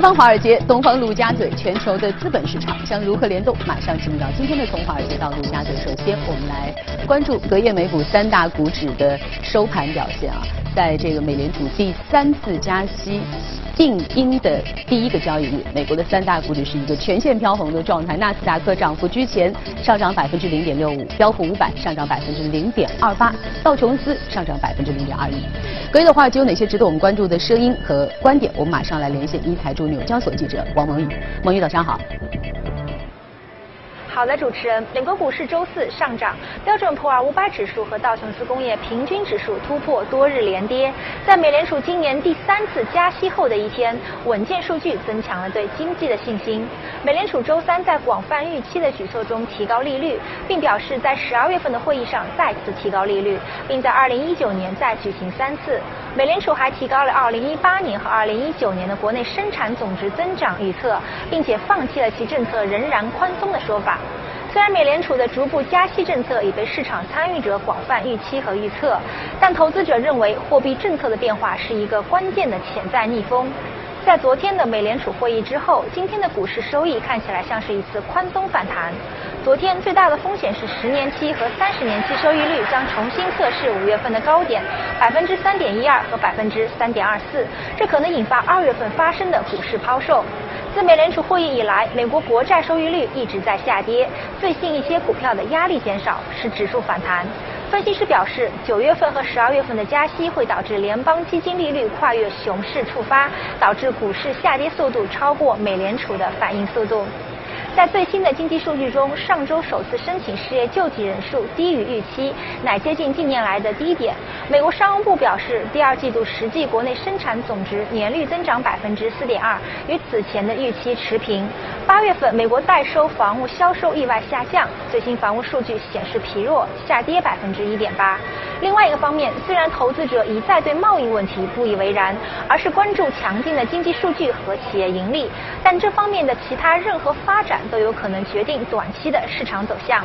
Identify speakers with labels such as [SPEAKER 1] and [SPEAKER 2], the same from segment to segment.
[SPEAKER 1] 方华尔街、东方陆家嘴，全球的资本市场将如何联动？马上进入到今天的从华尔街到陆家嘴。首先，我们来关注隔夜美股三大股指的收盘表现啊，在这个美联储第三次加息。定音的第一个交易日，美国的三大股指是一个全线飘红的状态。纳斯达克涨幅居前，上涨百分之零点六五；标普五百上涨百分之零点二八；道琼斯上涨百分之零点二一。隔夜的话，就有哪些值得我们关注的声音和观点？我们马上来连线一台驻纽交所记者王蒙雨。蒙雨，早上好。
[SPEAKER 2] 好的，主持人，美国股市周四上涨，标准普尔五百指数和道琼斯工业平均指数突破多日连跌。在美联储今年第三次加息后的一天，稳健数据增强了对经济的信心。美联储周三在广泛预期的举措中提高利率，并表示在十二月份的会议上再次提高利率，并在二零一九年再举行三次。美联储还提高了二零一八年和二零一九年的国内生产总值增长预测，并且放弃了其政策仍然宽松的说法。虽然美联储的逐步加息政策已被市场参与者广泛预期和预测，但投资者认为货币政策的变化是一个关键的潜在逆风。在昨天的美联储会议之后，今天的股市收益看起来像是一次宽松反弹。昨天最大的风险是十年期和三十年期收益率将重新测试五月份的高点百分之三点一二和百分之三点二四，这可能引发二月份发生的股市抛售。自美联储会议以来，美国国债收益率一直在下跌，最近一些股票的压力减少，使指数反弹。分析师表示，九月份和十二月份的加息会导致联邦基金利率跨越熊市触发，导致股市下跌速度超过美联储的反应速度。在最新的经济数据中，上周首次申请失业救济人数低于预期，乃接近近年来的低点。美国商务部表示，第二季度实际国内生产总值年率增长百分之四点二，与此前的预期持平。八月份美国待收房屋销售意外下降，最新房屋数据显示疲弱，下跌百分之一点八。另外一个方面，虽然投资者一再对贸易问题不以为然，而是关注强劲的经济数据和企业盈利，但这方面的其他任何发展都有可能决定短期的市场走向。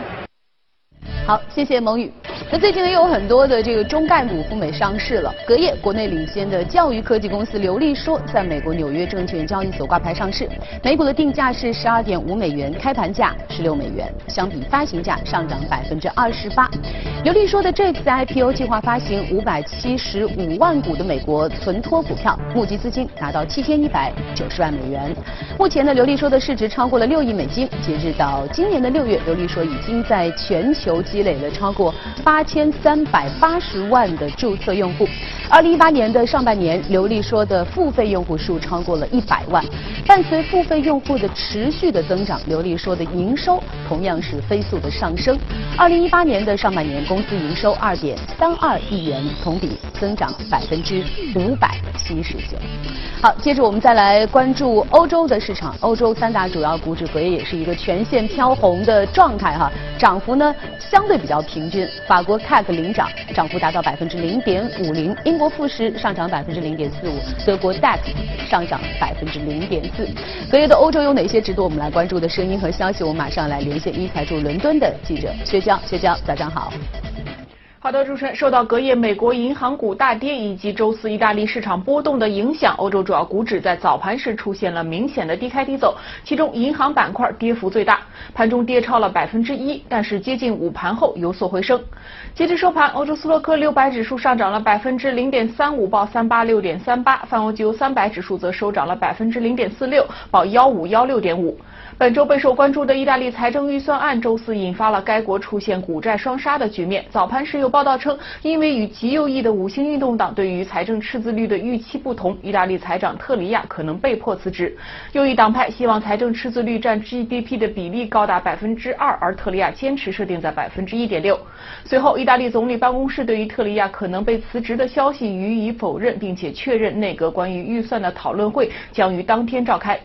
[SPEAKER 1] 好，谢谢蒙宇。那最近呢也有很多的这个中概股赴美上市了。隔夜，国内领先的教育科技公司刘立说在美国纽约证券交易所挂牌上市，每股的定价是十二点五美元，开盘价十六美元，相比发行价上涨百分之二十八。刘立说的这次 IPO 计划发行五百七十五万股的美国存托股票，募集资金达到七千一百九十万美元。目前呢，刘立说的市值超过了六亿美金。截至到今年的六月，刘立说已经在全球。积累了超过八千三百八十万的注册用户。二零一八年的上半年，刘丽说的付费用户数超过了一百万。伴随付费用户的持续的增长，刘丽说的营收同样是飞速的上升。二零一八年的上半年，公司营收二点三二亿元，同比增长百分之五百七十九。好，接着我们再来关注欧洲的市场。欧洲三大主要股指隔夜也是一个全线飘红的状态哈，涨幅呢相。对比较平均，法国 CAC 领涨，涨幅达到百分之零点五零；英国富时上涨百分之零点四五；德国 DAX 上涨百分之零点四。隔夜的欧洲有哪些值得我们来关注的声音和消息？我们马上来连线一台驻伦敦的记者薛娇。薛娇，早上好。
[SPEAKER 3] 好的，主持人，受到隔夜美国银行股大跌以及周四意大利市场波动的影响，欧洲主要股指在早盘时出现了明显的低开低走，其中银行板块跌幅最大，盘中跌超了百分之一，但是接近午盘后有所回升。截至收盘，欧洲斯洛克六百指数上涨了百分之零点三五，报三八六点三八；泛欧欧三百指数则收涨了百分之零点四六，报幺五幺六点五。本周备受关注的意大利财政预算案，周四引发了该国出现股债双杀的局面。早盘时有报道称，因为与极右翼的五星运动党对于财政赤字率的预期不同，意大利财长特里亚可能被迫辞职。右翼党派希望财政赤字率占 GDP 的比例高达百分之二，而特里亚坚持设定在百分之一点六。随后，意大利总理办公室对于特里亚可能被辞职的消息予以否认，并且确认内阁关于预算的讨论会将于当天召开。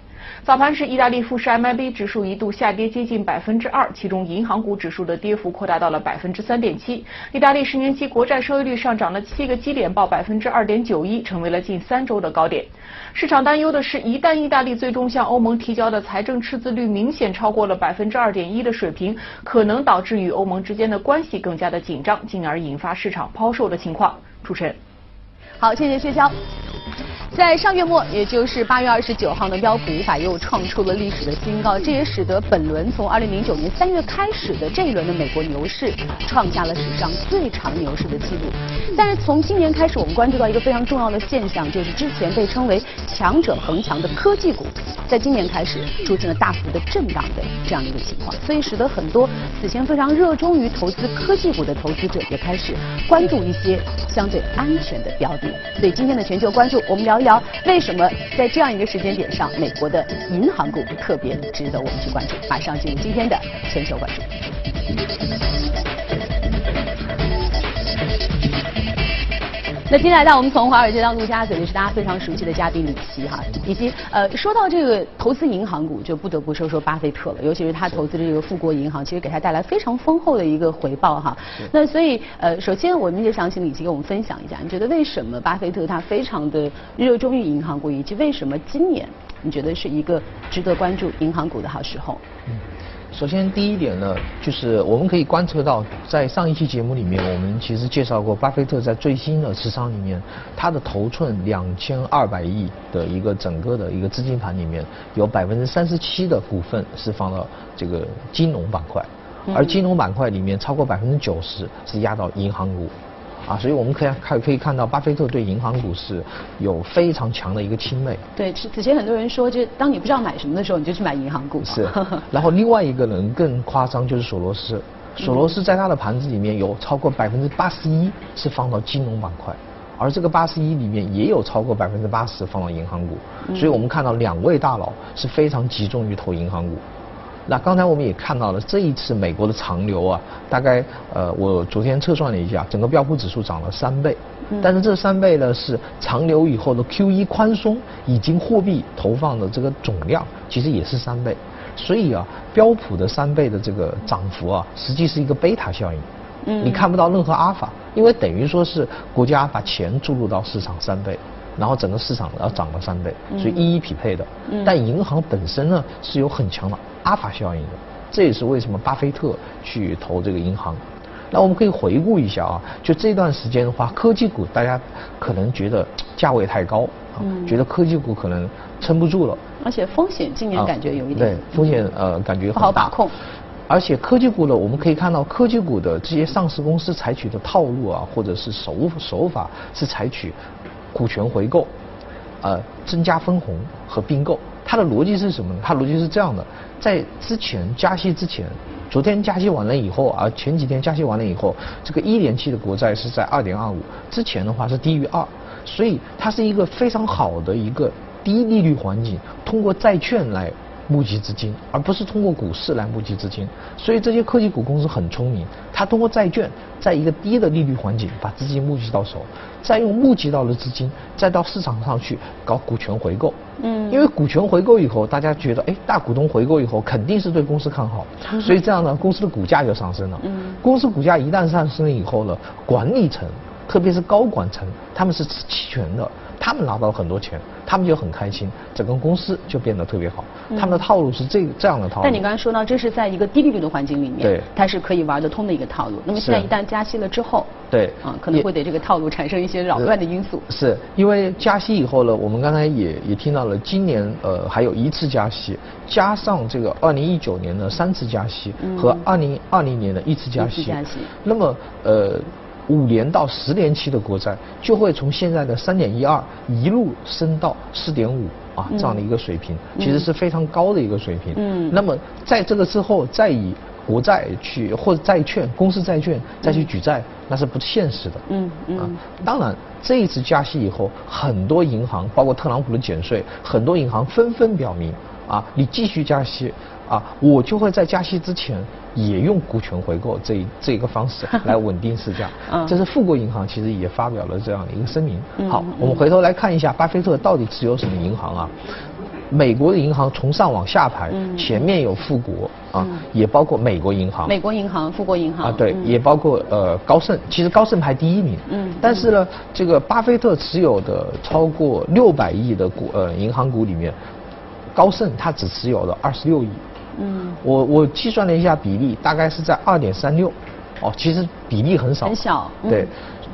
[SPEAKER 3] 早盘时，意大利富时 MIB 指数一度下跌接近百分之二，其中银行股指数的跌幅扩大到了百分之三点七。意大利十年期国债收益率上涨了七个基点，报百分之二点九一，成为了近三周的高点。市场担忧的是，一旦意大利最终向欧盟提交的财政赤字率明显超过了百分之二点一的水平，可能导致与欧盟之间的关系更加的紧张，进而引发市场抛售的情况。主持人，
[SPEAKER 1] 好，谢谢薛娇。在上月末，也就是八月二十九号呢，标普五百又创出了历史的新高，这也使得本轮从二零零九年三月开始的这一轮的美国牛市创下了史上最长牛市的记录。但是从今年开始，我们关注到一个非常重要的现象，就是之前被称为强者恒强的科技股，在今年开始出现了大幅的震荡的这样的一个情况，所以使得很多此前非常热衷于投资科技股的投资者也开始关注一些相对安全的标的。所以今天的全球关注，我们聊一聊为什么在这样一个时间点上，美国的银行股特别值得我们去关注。马上进入今天的全球关注。那接下来，带我们从华尔街到陆家嘴，就是大家非常熟悉的嘉宾李琦哈，以及呃，说到这个投资银行股，就不得不说说巴菲特了，尤其是他投资的这个富国银行，其实给他带来非常丰厚的一个回报哈。那所以呃，首先我们就想请李琦给我们分享一下，你觉得为什么巴菲特他非常的热衷于银行股，以及为什么今年你觉得是一个值得关注银行股的好时候？嗯。
[SPEAKER 4] 首先，第一点呢，就是我们可以观测到，在上一期节目里面，我们其实介绍过，巴菲特在最新的持仓里面，他的头寸两千二百亿的一个整个的一个资金盘里面，有百分之三十七的股份是放到这个金融板块，而金融板块里面超过百分之九十是压到银行股。啊，所以我们可以看可以看到，巴菲特对银行股是有非常强的一个青睐。
[SPEAKER 1] 对，此前很多人说，就当你不知道买什么的时候，你就去买银行股。
[SPEAKER 4] 是。然后另外一个人更夸张，就是索罗斯。索罗斯在他的盘子里面有超过百分之八十一是放到金融板块，而这个八十一里面也有超过百分之八十放到银行股。所以我们看到两位大佬是非常集中于投银行股。那刚才我们也看到了，这一次美国的长流啊，大概呃，我昨天测算了一下，整个标普指数涨了三倍。但是这三倍呢，是长流以后的 Q1 宽松，以及货币投放的这个总量，其实也是三倍。所以啊，标普的三倍的这个涨幅啊，实际是一个贝塔效应。嗯。你看不到任何阿尔法，因为等于说是国家把钱注入到市场三倍。然后整个市场要涨了三倍，所以一一匹配的。但银行本身呢是有很强的阿法效应的，这也是为什么巴菲特去投这个银行。那我们可以回顾一下啊，就这段时间的话，科技股大家可能觉得价位太高，觉得科技股可能撑不住了。
[SPEAKER 1] 而且风险今年感觉有一点。
[SPEAKER 4] 对，风险呃感觉
[SPEAKER 1] 不好把控。
[SPEAKER 4] 而且科技股呢，我们可以看到科技股的这些上市公司采取的套路啊，或者是手手法是采取。股权回购，呃，增加分红和并购，它的逻辑是什么呢？它逻辑是这样的，在之前加息之前，昨天加息完了以后，啊前几天加息完了以后，这个一年期的国债是在二点二五，之前的话是低于二，所以它是一个非常好的一个低利率环境，通过债券来。募集资金，而不是通过股市来募集资金，所以这些科技股公司很聪明，它通过债券，在一个低的利率环境把资金募集到手，再用募集到的资金，再到市场上去搞股权回购。嗯，因为股权回购以后，大家觉得，哎，大股东回购以后，肯定是对公司看好，所以这样呢，公司的股价就上升了。嗯，公司股价一旦上升了以后呢，管理层，特别是高管层，他们是持期权的。他们拿到了很多钱，他们就很开心，整个公司就变得特别好。他们的套路是这这样的套路。
[SPEAKER 1] 但你刚才说到，这是在一个低利率的环境里面，
[SPEAKER 4] 对，
[SPEAKER 1] 它是可以玩得通的一个套路。那么现在一旦加息了之后，
[SPEAKER 4] 对，
[SPEAKER 1] 啊，可能会对这个套路产生一些扰乱的因素。
[SPEAKER 4] 是因为加息以后呢，我们刚才也也听到了，今年呃还有一次加息，加上这个二零一九年的三次加息和二零二零年的一次加息，
[SPEAKER 1] 加息。
[SPEAKER 4] 那么呃。五年到十年期的国债就会从现在的三点一二一路升到四点五啊这样的一个水平，其实是非常高的一个水平。嗯。那么在这个之后再以国债去或者债券、公司债券再去举债，那是不现实的。嗯嗯。啊，当然这一次加息以后，很多银行包括特朗普的减税，很多银行纷纷表明啊，你继续加息。啊，我就会在加息之前也用股权回购这这一个方式来稳定市价。嗯，这是富国银行其实也发表了这样的一个声明。好，我们回头来看一下巴菲特到底持有什么银行啊？美国的银行从上往下排，前面有富国啊，也包括美国银行。
[SPEAKER 1] 美国银行、富国银行
[SPEAKER 4] 啊，对，也包括呃高盛。其实高盛排第一名。嗯。但是呢，这个巴菲特持有的超过六百亿的股呃银行股里面，高盛他只持有了二十六亿。嗯，我我计算了一下比例，大概是在二点三六，哦，其实比例很少，
[SPEAKER 1] 很小。
[SPEAKER 4] 对，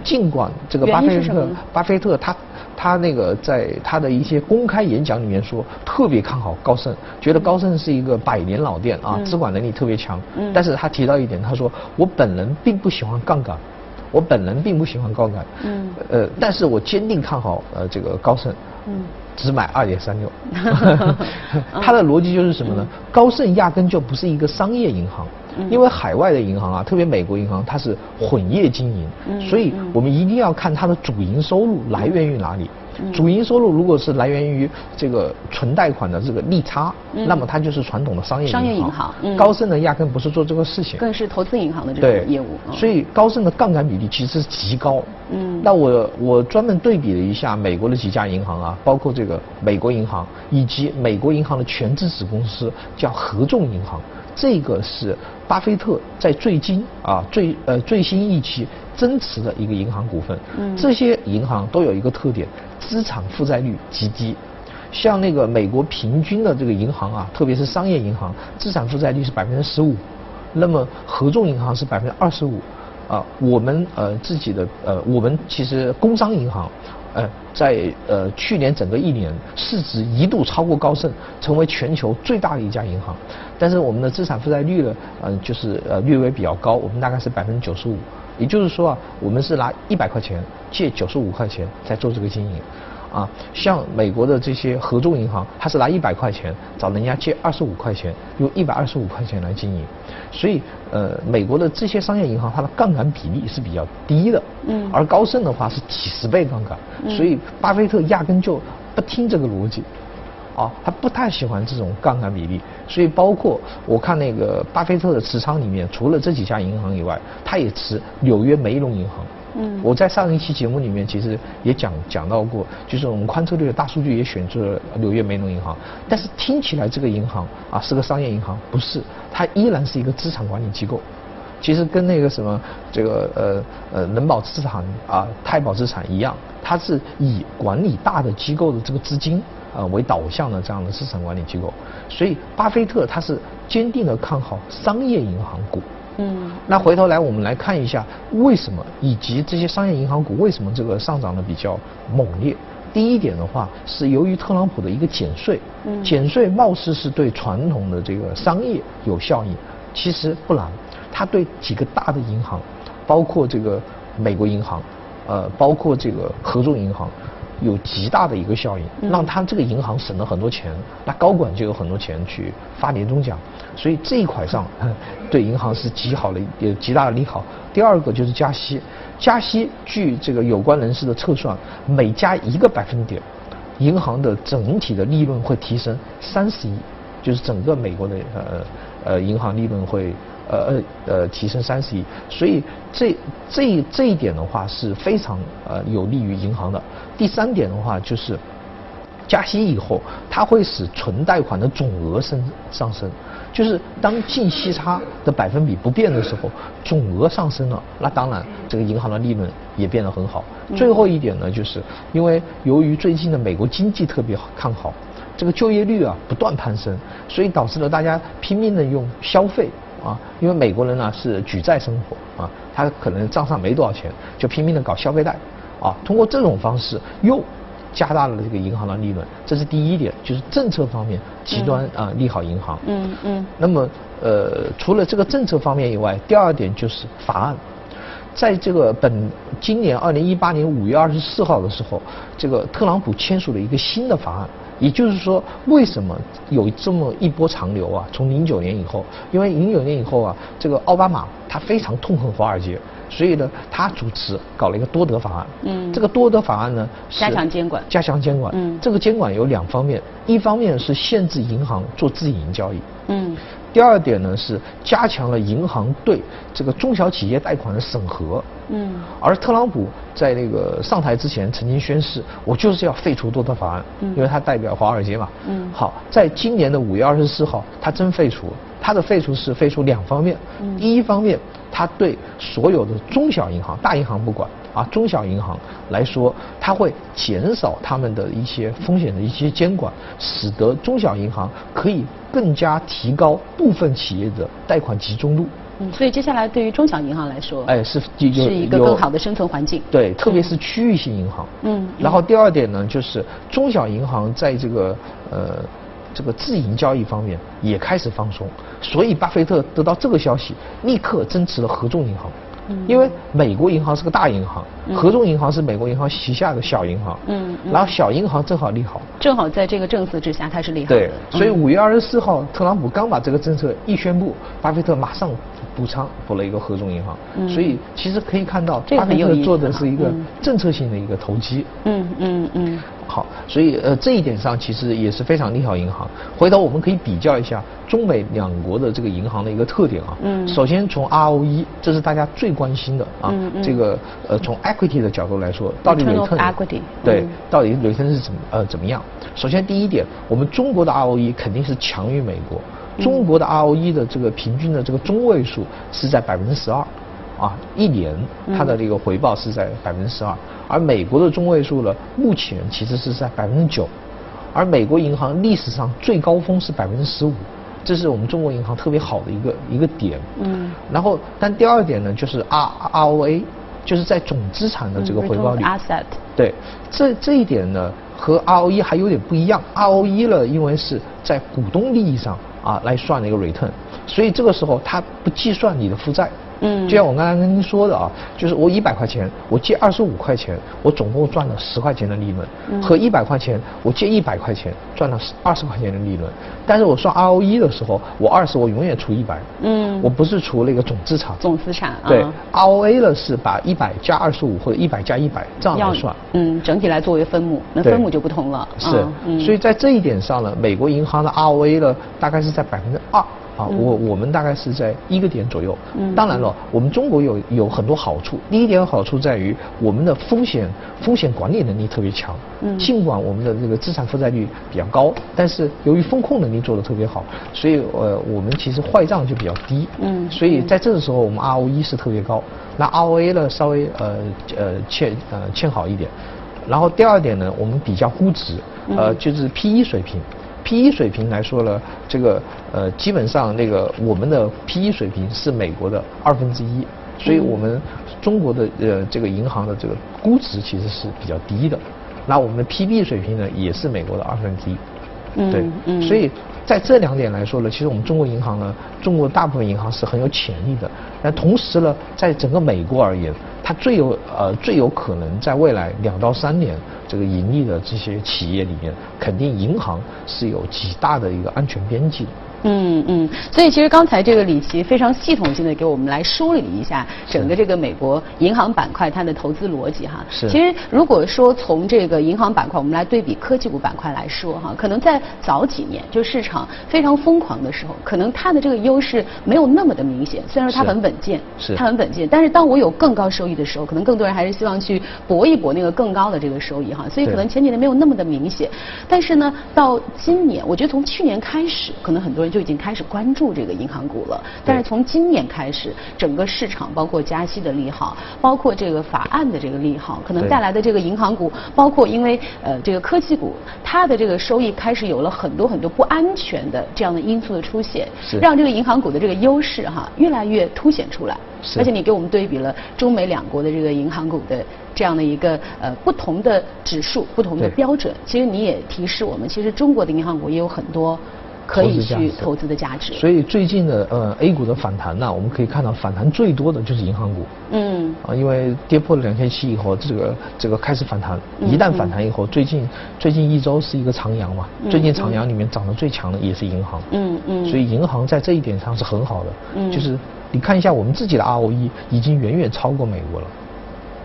[SPEAKER 4] 尽管这个巴菲特，巴菲特他他那个在他的一些公开演讲里面说，特别看好高盛，觉得高盛是一个百年老店啊，资管能力特别强。嗯。但是他提到一点，他说我本人并不喜欢杠杆，我本人并不喜欢杠杆。嗯。呃，但是我坚定看好呃这个高盛。嗯。只买二点三六，它的逻辑就是什么呢？高盛压根就不是一个商业银行，因为海外的银行啊，特别美国银行，它是混业经营，所以我们一定要看它的主营收入来源于哪里。主营收入如果是来源于这个纯贷款的这个利差，那么它就是传统的商业银行。
[SPEAKER 1] 商业银行。
[SPEAKER 4] 高盛呢，压根不是做这个事情，
[SPEAKER 1] 更是投资银行的这个业务。
[SPEAKER 4] 所以高盛的杠杆比例其实是极高。嗯，那我我专门对比了一下美国的几家银行啊，包括这个美国银行以及美国银行的全资子公司叫合众银行，这个是巴菲特在最近啊最呃最新一期增持的一个银行股份。嗯，这些银行都有一个特点。资产负债率极低，像那个美国平均的这个银行啊，特别是商业银行，资产负债率是百分之十五，那么合众银行是百分之二十五，啊，我们呃自己的呃我们其实工商银行，呃在呃去年整个一年市值一度超过高盛，成为全球最大的一家银行，但是我们的资产负债率呢，嗯就是呃略微比较高，我们大概是百分之九十五。也就是说啊，我们是拿一百块钱借九十五块钱在做这个经营，啊，像美国的这些合众银行，它是拿一百块钱找人家借二十五块钱，用一百二十五块钱来经营，所以呃，美国的这些商业银行它的杠杆比例是比较低的，嗯，而高盛的话是几十倍杠杆，所以巴菲特压根就不听这个逻辑。啊，他不太喜欢这种杠杆比例，所以包括我看那个巴菲特的持仓里面，除了这几家银行以外，他也持纽约梅隆银行。嗯，我在上一期节目里面其实也讲讲到过，就是我们宽策略的大数据也选出了纽约梅隆银行，但是听起来这个银行啊是个商业银行，不是，它依然是一个资产管理机构。其实跟那个什么这个呃呃人保资产啊太保资产一样，它是以管理大的机构的这个资金。呃，为导向的这样的资产管理机构，所以巴菲特他是坚定的看好商业银行股。嗯，那回头来我们来看一下为什么，以及这些商业银行股为什么这个上涨的比较猛烈。第一点的话是由于特朗普的一个减税，减税貌似是对传统的这个商业有效应，其实不然，它对几个大的银行，包括这个美国银行，呃，包括这个合众银行。有极大的一个效应，让他这个银行省了很多钱，那高管就有很多钱去发年终奖，所以这一块上 对银行是极好的，有极大的利好。第二个就是加息，加息据这个有关人士的测算，每加一个百分点，银行的整体的利润会提升三十亿，就是整个美国的呃呃银行利润会。呃呃呃，提升三十亿，所以这这这一点的话是非常呃有利于银行的。第三点的话就是，加息以后，它会使存贷款的总额升上升，就是当净息差的百分比不变的时候，总额上升了，那当然这个银行的利润也变得很好。最后一点呢，就是因为由于最近的美国经济特别看好，这个就业率啊不断攀升，所以导致了大家拼命的用消费。啊，因为美国人呢是举债生活啊，他可能账上没多少钱，就拼命的搞消费贷，啊，通过这种方式又加大了这个银行的利润，这是第一点，就是政策方面极端啊利好银行。嗯嗯。那么呃，除了这个政策方面以外，第二点就是法案，在这个本今年二零一八年五月二十四号的时候，这个特朗普签署了一个新的法案。也就是说，为什么有这么一波长流啊？从零九年以后，因为零九年以后啊，这个奥巴马他非常痛恨华尔街，所以呢，他主持搞了一个多德法案。嗯。这个多德法案呢，
[SPEAKER 1] 加强监管。
[SPEAKER 4] 加强监管。嗯。这个监管有两方面，一方面是限制银行做自营交易。嗯。第二点呢是加强了银行对这个中小企业贷款的审核。嗯。而特朗普在那个上台之前曾经宣誓，我就是要废除多特法案，嗯因为他代表华尔街嘛。嗯。好，在今年的五月二十四号，他真废除了。他的废除是废除两方面。嗯。第一方面，他对所有的中小银行、大银行不管啊，中小银行来说，它会减少他们的一些风险的一些监管，使得中小银行可以更加提高部分企业的贷款集中度。
[SPEAKER 1] 嗯，所以接下来对于中小银行来说，
[SPEAKER 4] 哎，是
[SPEAKER 1] 是一个更好的生存环境。
[SPEAKER 4] 对，特别是区域性银行。嗯。然后第二点呢，就是中小银行在这个呃这个自营交易方面也开始放松，所以巴菲特得到这个消息，立刻增持了合众银行。因为美国银行是个大银行，合众银行是美国银行旗下的小银行，嗯，然后小银行正好利好，
[SPEAKER 1] 正好在这个政策之下它是利好。
[SPEAKER 4] 的。对，所以五月二十四号，特朗普刚把这个政策一宣布，巴菲特马上补仓补了一个合众银行，所以其实可以看到，巴菲特做的是一个政策性的一个投机。嗯嗯嗯。好，所以呃这一点上其实也是非常利好银行。回头我们可以比较一下中美两国的这个银行的一个特点啊。嗯。首先从 ROE，这是大家最关心的啊。嗯嗯。这个呃从 equity 的角度来说，到底
[SPEAKER 1] return
[SPEAKER 4] 对，到底 return 是怎么呃怎么样？首先第一点，我们中国的 ROE 肯定是强于美国。中国的 ROE 的这个平均的这个中位数是在百分之十二。啊，一年它的这个回报是在百分之十二，而美国的中位数呢，目前其实是在百分之九，而美国银行历史上最高峰是百分之十五，这是我们中国银行特别好的一个一个点。嗯。然后，但第二点呢，就是 R ROA，就是在总资产的这个回报率。
[SPEAKER 1] Asset。
[SPEAKER 4] 对，这这一点呢，和 ROE 还有点不一样。ROE 呢，因为是在股东利益上啊来算的一个 return，所以这个时候它不计算你的负债。嗯，就像我刚才跟您说的啊，就是我一百块钱，我借二十五块钱，我总共赚了十块钱的利润，和一百块钱我借一百块钱赚了二十块钱的利润。但是我算 ROE 的时候，我二十我永远除一百，嗯，我不是除那个总资产，
[SPEAKER 1] 总资产
[SPEAKER 4] 对，ROA 呢是把一百加二十五或者一百加一百这样来算，
[SPEAKER 1] 嗯，整体来作为分母，那分母就不同了，
[SPEAKER 4] 是，所以在这一点上呢，美国银行的 ROA 呢大概是在百分之二。啊，我我们大概是在一个点左右。嗯，当然了，我们中国有有很多好处。第一点好处在于我们的风险风险管理能力特别强。嗯，尽管我们的这个资产负债率比较高，但是由于风控能力做得特别好，所以呃我们其实坏账就比较低。嗯，所以在这个时候我们 ROE 是特别高，那 ROA 呢稍微呃呃欠呃欠好一点。然后第二点呢，我们比较估值，呃就是 PE 水平。E 水平来说呢，这个呃基本上那个我们的 P E 水平是美国的二分之一，所以我们中国的呃这个银行的这个估值其实是比较低的。那我们的 P B 水平呢也是美国的二分之一，对，所以在这两点来说呢，其实我们中国银行呢，中国大部分银行是很有潜力的。但同时呢，在整个美国而言，它最有呃最有可能在未来两到三年。这个盈利的这些企业里面，肯定银行是有极大的一个安全边际的。
[SPEAKER 1] 嗯嗯，所以其实刚才这个李琦非常系统性的给我们来梳理一下整个这个美国银行板块它的投资逻辑哈。
[SPEAKER 4] 是。
[SPEAKER 1] 其实如果说从这个银行板块，我们来对比科技股板块来说哈，可能在早几年就市场非常疯狂的时候，可能它的这个优势没有那么的明显。虽然说它很稳健，
[SPEAKER 4] 是。
[SPEAKER 1] 它很稳健，但是当我有更高收益的时候，可能更多人还是希望去搏一搏那个更高的这个收益哈。所以可能前几年没有那么的明显，但是呢，到今年，我觉得从去年开始，可能很多人就已经开始关注这个银行股了。但是从今年开始，整个市场包括加息的利好，包括这个法案的这个利好，可能带来的这个银行股，包括因为呃这个科技股，它的这个收益开始有了很多很多不安全的这样的因素的出现，让这个银行股的这个优势哈越来越凸显出来。而且你给我们对比了中美两国的这个银行股的这样的一个呃不同的指数、不同的标准，其实你也提示我们，其实中国的银行股也有很多可以去投资的价值。
[SPEAKER 4] 所以最近的呃 A 股的反弹呢，我们可以看到反弹最多的就是银行股。嗯。啊，因为跌破了两千七以后，这个这个开始反弹。一旦反弹以后，最近最近一周是一个长阳嘛，最近长阳里面涨得最强的也是银行。嗯嗯。所以银行在这一点上是很好的。嗯。就是。你看一下我们自己的 ROE 已经远远超过美国了，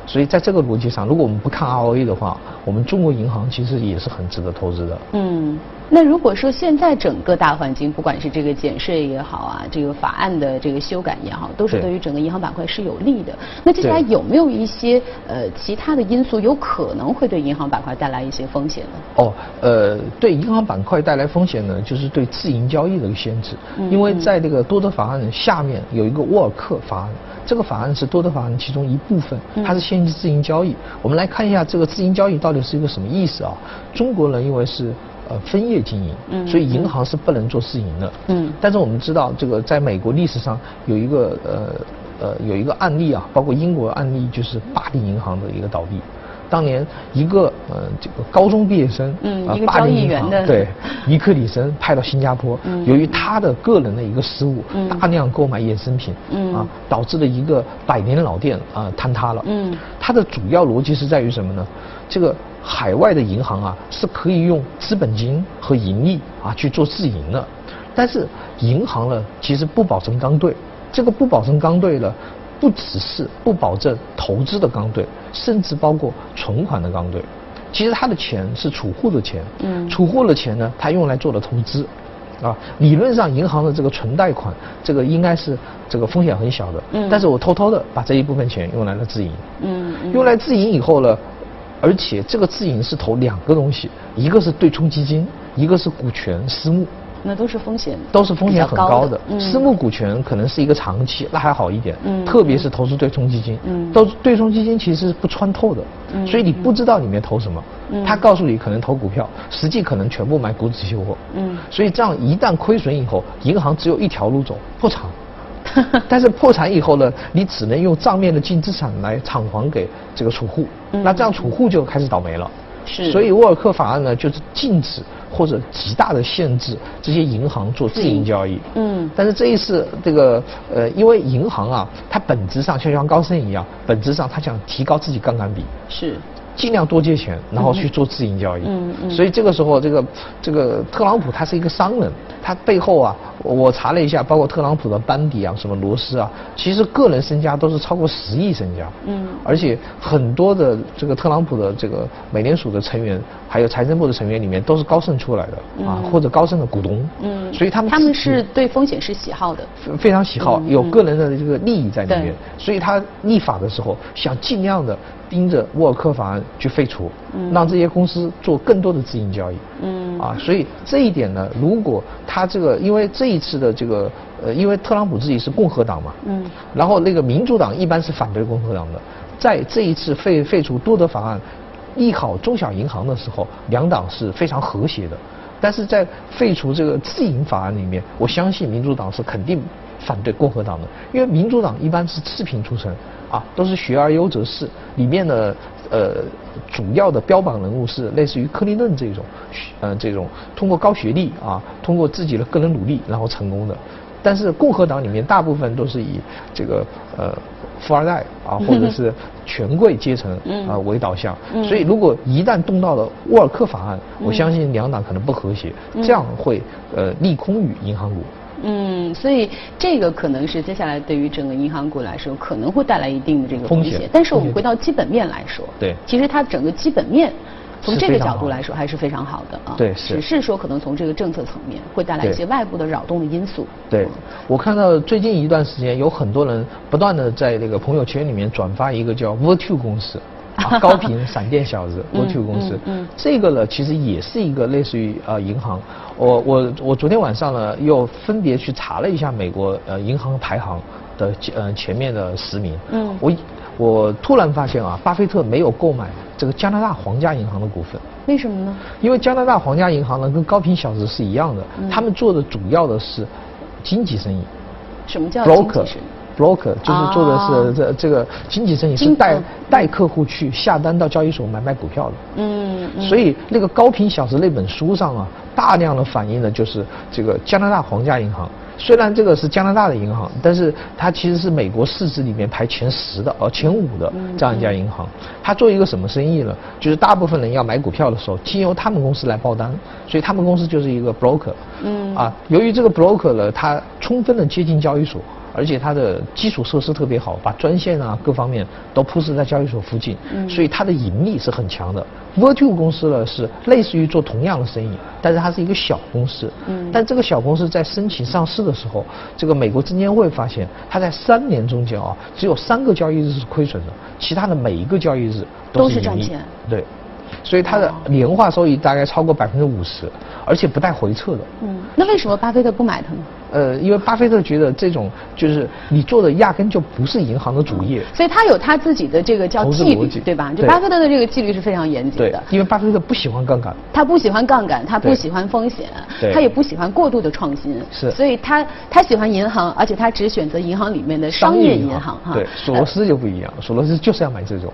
[SPEAKER 4] 所以在这个逻辑上，如果我们不看 ROE 的话，我们中国银行其实也是很值得投资的。嗯。
[SPEAKER 1] 那如果说现在整个大环境，不管是这个减税也好啊，这个法案的这个修改也好，都是对于整个银行板块是有利的。那接下来有没有一些呃其他的因素有可能会对银行板块带来一些风险呢？
[SPEAKER 4] 哦，呃，对银行板块带来风险呢，就是对自营交易的一个限制。因为在这个多德法案下面有一个沃尔克法案，这个法案是多德法案其中一部分，它是限制自营交易。我们来看一下这个自营交易到底是一个什么意思啊？中国人因为是。呃分业经营，
[SPEAKER 1] 嗯
[SPEAKER 4] 所以银行是不能做私营的。
[SPEAKER 1] 嗯
[SPEAKER 4] 但是我们知道，这个在美国历史上有一个呃呃有一个案例啊，包括英国案例，就是巴黎银行的一个倒闭。当年一个呃这个高中毕业生，啊
[SPEAKER 1] 嗯一个
[SPEAKER 4] 巴黎银
[SPEAKER 1] 交易员的
[SPEAKER 4] 行对尼克里森派到新加坡，
[SPEAKER 1] 嗯
[SPEAKER 4] 由于他的个人的一个失误，
[SPEAKER 1] 嗯
[SPEAKER 4] 大量购买衍生品，
[SPEAKER 1] 嗯
[SPEAKER 4] 啊导致了一个百年老店啊坍塌了。
[SPEAKER 1] 嗯
[SPEAKER 4] 它的主要逻辑是在于什么呢？这个海外的银行啊是可以用资本金和盈利啊去做自营的，但是银行呢其实不保证刚兑，这个不保证刚兑呢，不只是不保证投资的刚兑，甚至包括存款的刚兑。其实他的钱是储户的钱，
[SPEAKER 1] 嗯。
[SPEAKER 4] 储户的钱呢，他用来做了投资。啊，理论上银行的这个存贷款，这个应该是这个风险很小的，
[SPEAKER 1] 嗯。
[SPEAKER 4] 但是我偷偷的把这一部分钱用来了自营，
[SPEAKER 1] 嗯嗯。
[SPEAKER 4] 用来自营以后呢，而且这个自营是投两个东西，一个是对冲基金，一个是股权私募，
[SPEAKER 1] 那都是风险，
[SPEAKER 4] 都是风险很高的。
[SPEAKER 1] 嗯
[SPEAKER 4] 私募股权可能是一个长期，那还好一点。
[SPEAKER 1] 嗯
[SPEAKER 4] 特别是投资对冲基金，
[SPEAKER 1] 嗯
[SPEAKER 4] 都对冲基金其实是不穿透的，
[SPEAKER 1] 嗯
[SPEAKER 4] 所以你不知道里面投什么。
[SPEAKER 1] 嗯
[SPEAKER 4] 他告诉你可能投股票，实际可能全部买股指期货。
[SPEAKER 1] 嗯
[SPEAKER 4] 所以这样一旦亏损以后，银行只有一条路走，破产。但是破产以后呢，你只能用账面的净资产来偿还给这个储户，
[SPEAKER 1] 嗯
[SPEAKER 4] 那这样储户就开始倒霉了。
[SPEAKER 1] 是
[SPEAKER 4] 所以沃尔克法案呢，就是禁止或者极大的限制这些银行做自营交易。
[SPEAKER 1] 嗯
[SPEAKER 4] 但是这一次这个呃，因为银行啊，它本质上像像高盛一样，本质上它想提高自己杠杆比。
[SPEAKER 1] 是
[SPEAKER 4] 尽量多借钱，然后去做自营交易。
[SPEAKER 1] 嗯嗯
[SPEAKER 4] 所以这个时候，这个这个特朗普他是一个商人，他背后啊，我查了一下，包括特朗普的班底啊，什么罗斯啊，其实个人身家都是超过十亿身家。
[SPEAKER 1] 嗯。
[SPEAKER 4] 而且很多的这个特朗普的这个美联储的成员，还有财政部的成员里面都是高盛出来的啊，或者高盛的股东。
[SPEAKER 1] 嗯，
[SPEAKER 4] 所以他们
[SPEAKER 1] 他们是对风险是喜好的，
[SPEAKER 4] 非非常喜好，
[SPEAKER 1] 嗯
[SPEAKER 4] 有个人的这个利益在里
[SPEAKER 1] 对。
[SPEAKER 4] 面，所以他立法的时候想尽量的盯着沃尔克法案去废除，
[SPEAKER 1] 嗯
[SPEAKER 4] 让这些公司做更多的自营交易。
[SPEAKER 1] 嗯
[SPEAKER 4] 啊，所以这一点呢，如果他这个，因为这一次的这个，呃，因为特朗普自己是共和党嘛，
[SPEAKER 1] 嗯
[SPEAKER 4] 然后那个民主党一般是反对共和党的，在这一次废废除多德法案，利好中小银行的时候，两党是非常和谐的。但是在废除这个自营法案里面，我相信民主党是肯定反对共和党的，因为民主党一般是次品出身啊，都是学而优则仕，里面的呃主要的标榜人物是类似于克林顿这种，呃这种通过高学历啊，通过自己的个人努力然后成功的。但是共和党里面大部分都是以这个呃富二代啊，或者是权贵阶层
[SPEAKER 1] 嗯
[SPEAKER 4] 啊为导向，
[SPEAKER 1] 嗯
[SPEAKER 4] 所以如果一旦动到了沃尔克法案，我相信两党可能不和谐，
[SPEAKER 1] 嗯
[SPEAKER 4] 这样会呃利空于银行股。
[SPEAKER 1] 嗯，所以这个可能是接下来对于整个银行股来说可能会带来一定的这个风险。但是我们回到基本面来说，
[SPEAKER 4] 对
[SPEAKER 1] 其实它整个基本面。从这个角度来说，还是非常好的啊。
[SPEAKER 4] 对是
[SPEAKER 1] 只是说可能从这个政策层面会带来一些外部的扰动的因素。
[SPEAKER 4] 对，我看到最近一段时间有很多人不断的在那个朋友圈里面转发一个叫 Virtu 公司。啊，高频闪电小子
[SPEAKER 1] 嗯
[SPEAKER 4] Virtu 公司，
[SPEAKER 1] 嗯嗯
[SPEAKER 4] 这个呢其实也是一个类似于呃银行。我我我昨天晚上呢又分别去查了一下美国呃银行排行的呃前面的十名。
[SPEAKER 1] 嗯
[SPEAKER 4] 我我突然发现啊，巴菲特没有购买这个加拿大皇家银行的股份。
[SPEAKER 1] 为什么呢？
[SPEAKER 4] 因为加拿大皇家银行呢跟高频小子是一样的，
[SPEAKER 1] 嗯
[SPEAKER 4] 他们做的主要的是经纪生意
[SPEAKER 1] 什么叫
[SPEAKER 4] ，broker broker 就是做的
[SPEAKER 1] 哦
[SPEAKER 4] 是这这个经纪生意，是带
[SPEAKER 1] 嗯
[SPEAKER 4] 带客户去下单到交易所买卖股票的。
[SPEAKER 1] 嗯，嗯
[SPEAKER 4] 所以那个高频小时那本书上啊，大量的反映的就是这个加拿大皇家银行。虽然这个是加拿大的银行，但是它其实是美国市值里面排前十的，呃前五的
[SPEAKER 1] 嗯
[SPEAKER 4] 这样一家银行。它做一个什么生意呢？就是大部分人要买股票的时候，经由他们公司来报单，所以他们公司就是一个 broker。
[SPEAKER 1] 嗯
[SPEAKER 4] 啊，由于这个 broker 呢，它充分的接近交易所。而且它的基础设施特别好，把专线啊各方面都铺设在交易所附近，
[SPEAKER 1] 嗯
[SPEAKER 4] 所以它的盈利是很强的。Virtu 公司呢是类似于做同样的生意，但是它是一个小公司。
[SPEAKER 1] 嗯
[SPEAKER 4] 但这个小公司在申请上市的时候，这个美国证监会发现，它在三年中间啊，只有三个交易日是亏损的，其他的每一个交易日
[SPEAKER 1] 都
[SPEAKER 4] 是
[SPEAKER 1] 赚钱。
[SPEAKER 4] 对，所以它的
[SPEAKER 1] 哦
[SPEAKER 4] 年化收益大概超过百分之五十，而且不带回撤的。
[SPEAKER 1] 嗯，那为什么巴菲特不买它呢？
[SPEAKER 4] 呃，因为巴菲特觉得这种就是你做的压根就不是银行的主业。
[SPEAKER 1] 所以他有他自己的这个叫纪律，对吧？就巴菲特的这个纪律是非常严谨的。
[SPEAKER 4] 因为巴菲特不喜欢杠杆。
[SPEAKER 1] 他不喜欢杠杆，他不喜欢风险，他也不喜欢过度的创新。
[SPEAKER 4] 是。
[SPEAKER 1] 所以他他喜欢银行，而且他只选择银行里面的商业银行哈。
[SPEAKER 4] 对，索罗斯就不一样，索罗斯就是要买这种。